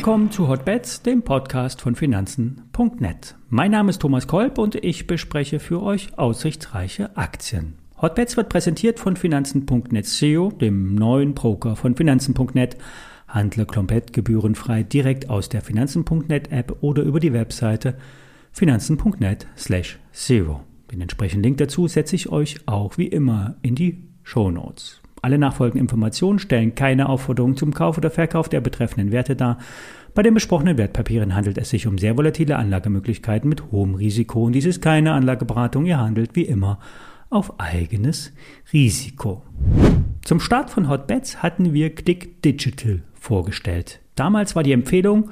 willkommen zu Hotbets, dem Podcast von Finanzen.net. Mein Name ist Thomas Kolb und ich bespreche für euch aussichtsreiche Aktien. Hotbets wird präsentiert von Finanzen.net SEO, dem neuen Broker von Finanzen.net. Handle komplett gebührenfrei direkt aus der Finanzen.net App oder über die Webseite finanzen.net slash zero. Den entsprechenden Link dazu setze ich euch auch wie immer in die Show Notes. Alle nachfolgenden Informationen stellen keine Aufforderung zum Kauf oder Verkauf der betreffenden Werte dar. Bei den besprochenen Wertpapieren handelt es sich um sehr volatile Anlagemöglichkeiten mit hohem Risiko und dies ist keine Anlageberatung. Ihr handelt wie immer auf eigenes Risiko. Zum Start von Hotbets hatten wir Click Digital vorgestellt. Damals war die Empfehlung,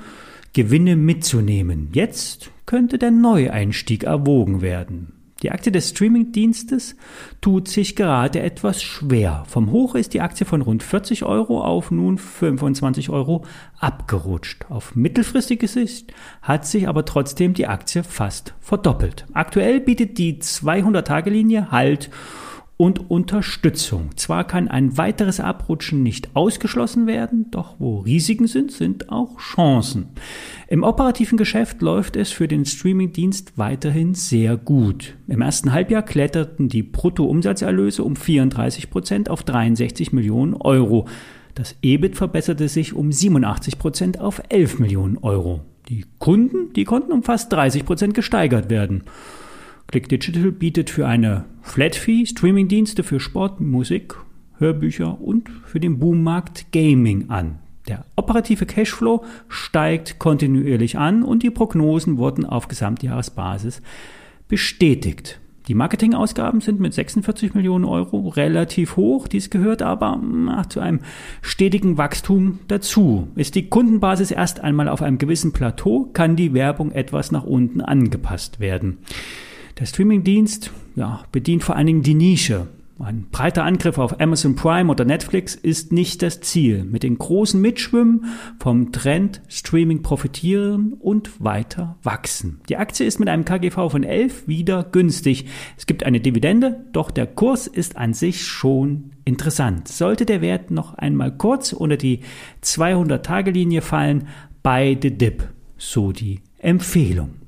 Gewinne mitzunehmen. Jetzt könnte der Neueinstieg erwogen werden. Die Aktie des Streamingdienstes tut sich gerade etwas schwer. Vom Hoch ist die Aktie von rund 40 Euro auf nun 25 Euro abgerutscht. Auf mittelfristige Sicht hat sich aber trotzdem die Aktie fast verdoppelt. Aktuell bietet die 200-Tage-Linie Halt und Unterstützung. Zwar kann ein weiteres Abrutschen nicht ausgeschlossen werden, doch wo Risiken sind, sind auch Chancen. Im operativen Geschäft läuft es für den Streamingdienst weiterhin sehr gut. Im ersten Halbjahr kletterten die Bruttoumsatzerlöse um 34 Prozent auf 63 Millionen Euro. Das EBIT verbesserte sich um 87 Prozent auf 11 Millionen Euro. Die Kunden, die konnten um fast 30 Prozent gesteigert werden. Click Digital bietet für eine Flat-Fee Streaming-Dienste für Sport, Musik, Hörbücher und für den Boommarkt Gaming an. Der operative Cashflow steigt kontinuierlich an und die Prognosen wurden auf Gesamtjahresbasis bestätigt. Die Marketingausgaben sind mit 46 Millionen Euro relativ hoch. Dies gehört aber ach, zu einem stetigen Wachstum dazu. Ist die Kundenbasis erst einmal auf einem gewissen Plateau, kann die Werbung etwas nach unten angepasst werden. Der Streamingdienst ja, bedient vor allen Dingen die Nische. Ein breiter Angriff auf Amazon Prime oder Netflix ist nicht das Ziel. Mit den großen Mitschwimmen vom Trend Streaming profitieren und weiter wachsen. Die Aktie ist mit einem KGV von 11 wieder günstig. Es gibt eine Dividende, doch der Kurs ist an sich schon interessant. Sollte der Wert noch einmal kurz unter die 200-Tage-Linie fallen, bei The Dip, so die Empfehlung.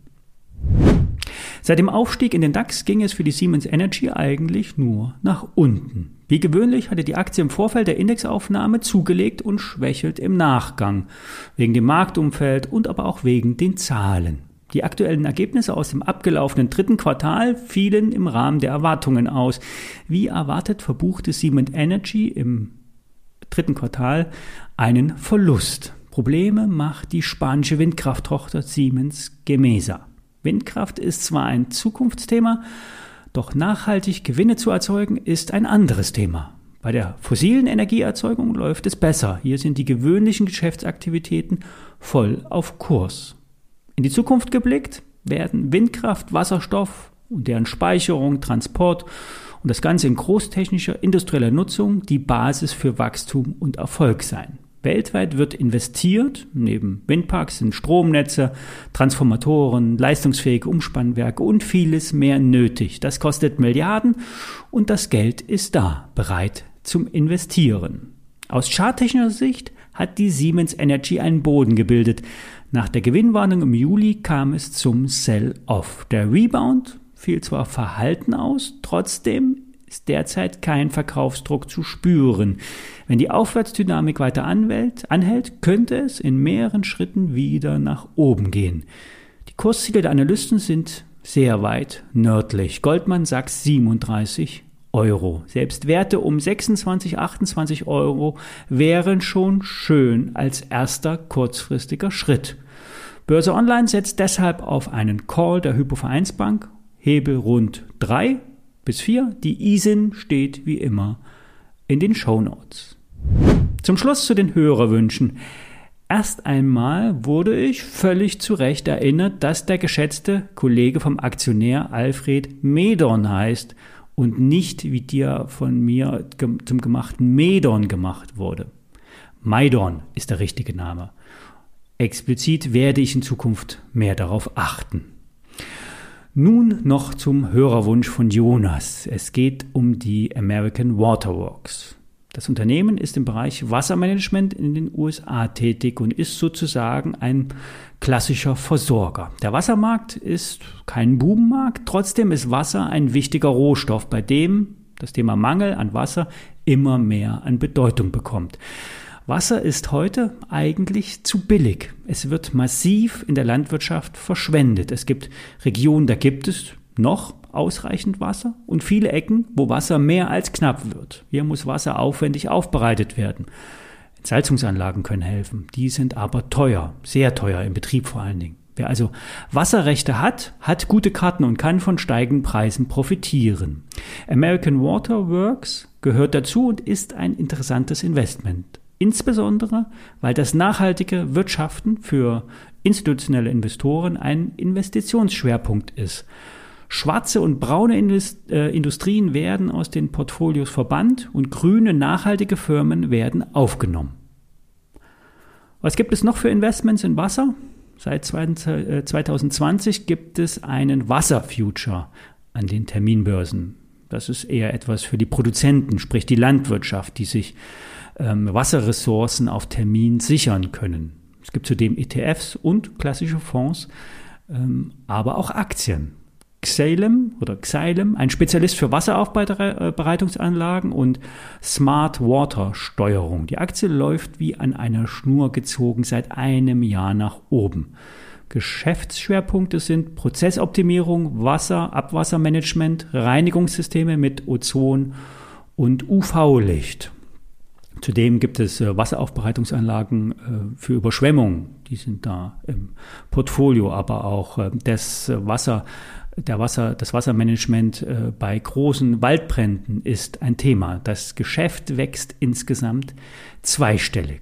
Seit dem Aufstieg in den DAX ging es für die Siemens Energy eigentlich nur nach unten. Wie gewöhnlich hatte die Aktie im Vorfeld der Indexaufnahme zugelegt und schwächelt im Nachgang, wegen dem Marktumfeld und aber auch wegen den Zahlen. Die aktuellen Ergebnisse aus dem abgelaufenen dritten Quartal fielen im Rahmen der Erwartungen aus. Wie erwartet verbuchte Siemens Energy im dritten Quartal einen Verlust. Probleme macht die spanische Windkrafttochter Siemens Gemesa. Windkraft ist zwar ein Zukunftsthema, doch nachhaltig Gewinne zu erzeugen ist ein anderes Thema. Bei der fossilen Energieerzeugung läuft es besser. Hier sind die gewöhnlichen Geschäftsaktivitäten voll auf Kurs. In die Zukunft geblickt werden Windkraft, Wasserstoff und deren Speicherung, Transport und das Ganze in großtechnischer industrieller Nutzung die Basis für Wachstum und Erfolg sein. Weltweit wird investiert, neben Windparks sind Stromnetze, Transformatoren, leistungsfähige Umspannwerke und vieles mehr nötig. Das kostet Milliarden und das Geld ist da, bereit zum Investieren. Aus charttechnischer Sicht hat die Siemens Energy einen Boden gebildet. Nach der Gewinnwarnung im Juli kam es zum Sell-Off. Der Rebound fiel zwar verhalten aus, trotzdem ist derzeit kein Verkaufsdruck zu spüren. Wenn die Aufwärtsdynamik weiter anhält, könnte es in mehreren Schritten wieder nach oben gehen. Die Kursziele der Analysten sind sehr weit nördlich. Goldman sagt 37 Euro. Selbst Werte um 26, 28 Euro wären schon schön als erster kurzfristiger Schritt. Börse Online setzt deshalb auf einen Call der Hypovereinsbank, Hebel rund 3 bis 4. Die ISIN steht wie immer in den Show Notes. Zum Schluss zu den Hörerwünschen. Erst einmal wurde ich völlig zu Recht erinnert, dass der geschätzte Kollege vom Aktionär Alfred Medorn heißt und nicht, wie dir von mir zum gemachten Medorn gemacht wurde. Maidorn ist der richtige Name. Explizit werde ich in Zukunft mehr darauf achten. Nun noch zum Hörerwunsch von Jonas. Es geht um die American Waterworks. Das Unternehmen ist im Bereich Wassermanagement in den USA tätig und ist sozusagen ein klassischer Versorger. Der Wassermarkt ist kein Bubenmarkt, trotzdem ist Wasser ein wichtiger Rohstoff, bei dem das Thema Mangel an Wasser immer mehr an Bedeutung bekommt. Wasser ist heute eigentlich zu billig. Es wird massiv in der Landwirtschaft verschwendet. Es gibt Regionen, da gibt es noch ausreichend Wasser und viele Ecken, wo Wasser mehr als knapp wird. Hier muss Wasser aufwendig aufbereitet werden. Entsalzungsanlagen können helfen, die sind aber teuer, sehr teuer im Betrieb vor allen Dingen. Wer also Wasserrechte hat, hat gute Karten und kann von steigenden Preisen profitieren. American Water Works gehört dazu und ist ein interessantes Investment. Insbesondere, weil das nachhaltige Wirtschaften für institutionelle Investoren ein Investitionsschwerpunkt ist. Schwarze und braune äh, Industrien werden aus den Portfolios verbannt und grüne, nachhaltige Firmen werden aufgenommen. Was gibt es noch für Investments in Wasser? Seit 2020 äh, gibt es einen Wasserfuture an den Terminbörsen. Das ist eher etwas für die Produzenten, sprich die Landwirtschaft, die sich ähm, Wasserressourcen auf Termin sichern können. Es gibt zudem ETFs und klassische Fonds, ähm, aber auch Aktien. Xylem oder Xylem, ein Spezialist für Wasseraufbereitungsanlagen und Smart Water Steuerung. Die Aktie läuft wie an einer Schnur gezogen seit einem Jahr nach oben. Geschäftsschwerpunkte sind Prozessoptimierung, Wasser, Abwassermanagement, Reinigungssysteme mit Ozon und UV-Licht. Zudem gibt es äh, Wasseraufbereitungsanlagen äh, für Überschwemmung. Die sind da im Portfolio, aber auch äh, das Wasser der Wasser, das Wassermanagement bei großen Waldbränden ist ein Thema. Das Geschäft wächst insgesamt zweistellig.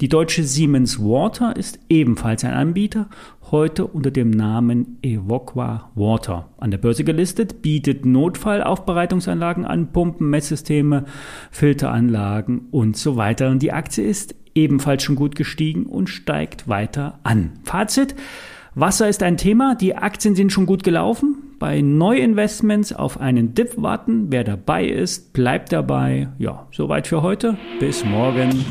Die deutsche Siemens Water ist ebenfalls ein Anbieter, heute unter dem Namen Evoqua Water. An der Börse gelistet, bietet Notfallaufbereitungsanlagen an, Pumpen, Messsysteme, Filteranlagen und so weiter. Und die Aktie ist ebenfalls schon gut gestiegen und steigt weiter an. Fazit, Wasser ist ein Thema, die Aktien sind schon gut gelaufen. Bei Neuinvestments auf einen Dip warten. Wer dabei ist, bleibt dabei. Ja, soweit für heute. Bis morgen.